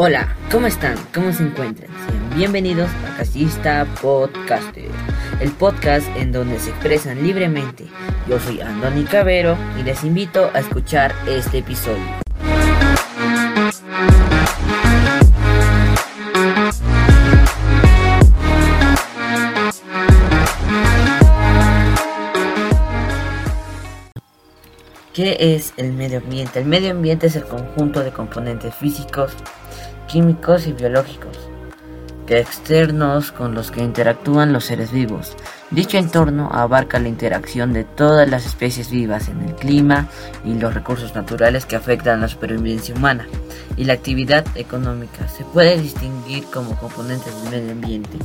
Hola, ¿cómo están? ¿Cómo se encuentran? bienvenidos a Casista Podcaster, el podcast en donde se expresan libremente. Yo soy Andoni Cabero y les invito a escuchar este episodio. ¿Qué es el medio ambiente? El medio ambiente es el conjunto de componentes físicos, químicos y biológicos que externos con los que interactúan los seres vivos. Dicho entorno abarca la interacción de todas las especies vivas en el clima y los recursos naturales que afectan la supervivencia humana y la actividad económica. Se puede distinguir como componentes del medio ambiente.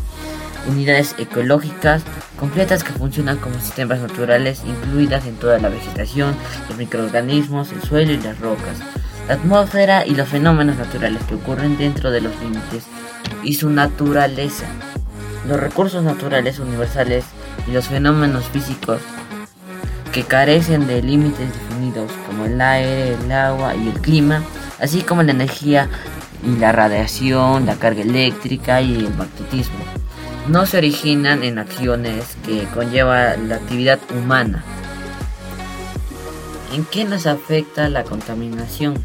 Unidades ecológicas completas que funcionan como sistemas naturales incluidas en toda la vegetación, los microorganismos, el suelo y las rocas atmósfera y los fenómenos naturales que ocurren dentro de los límites y su naturaleza, los recursos naturales universales y los fenómenos físicos que carecen de límites definidos como el aire, el agua y el clima, así como la energía y la radiación, la carga eléctrica y el magnetismo. No se originan en acciones que conlleva la actividad humana. ¿En qué nos afecta la contaminación?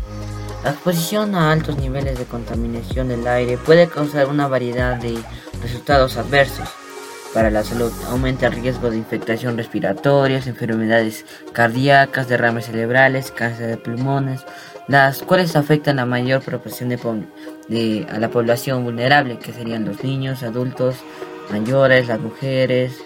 La exposición a altos niveles de contaminación del aire puede causar una variedad de resultados adversos para la salud. Aumenta el riesgo de infectación respiratorias, enfermedades cardíacas, derrames cerebrales, cáncer de pulmones, las cuales afectan a mayor proporción de, a la población vulnerable, que serían los niños, adultos, mayores, las mujeres,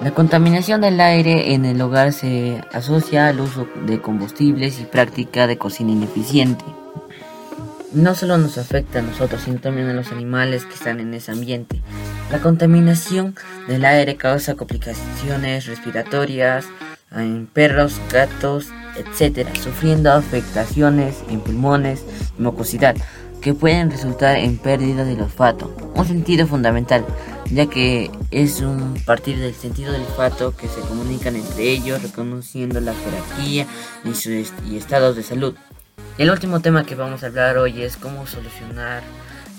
la contaminación del aire en el hogar se asocia al uso de combustibles y práctica de cocina ineficiente. No solo nos afecta a nosotros, sino también a los animales que están en ese ambiente. La contaminación del aire causa complicaciones respiratorias en perros, gatos, etc., sufriendo afectaciones en pulmones y mucosidad, que pueden resultar en pérdida del olfato, un sentido fundamental ya que es un partir del sentido del olfato que se comunican entre ellos, reconociendo la jerarquía y, su y estados de salud. El último tema que vamos a hablar hoy es cómo solucionar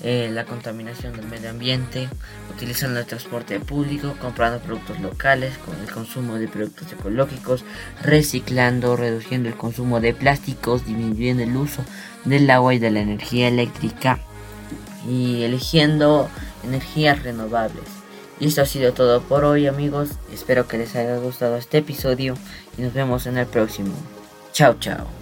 eh, la contaminación del medio ambiente, utilizando el transporte público, comprando productos locales, con el consumo de productos ecológicos, reciclando, reduciendo el consumo de plásticos, disminuyendo el uso del agua y de la energía eléctrica y eligiendo energías renovables. Y esto ha sido todo por hoy amigos, espero que les haya gustado este episodio y nos vemos en el próximo. Chao chao.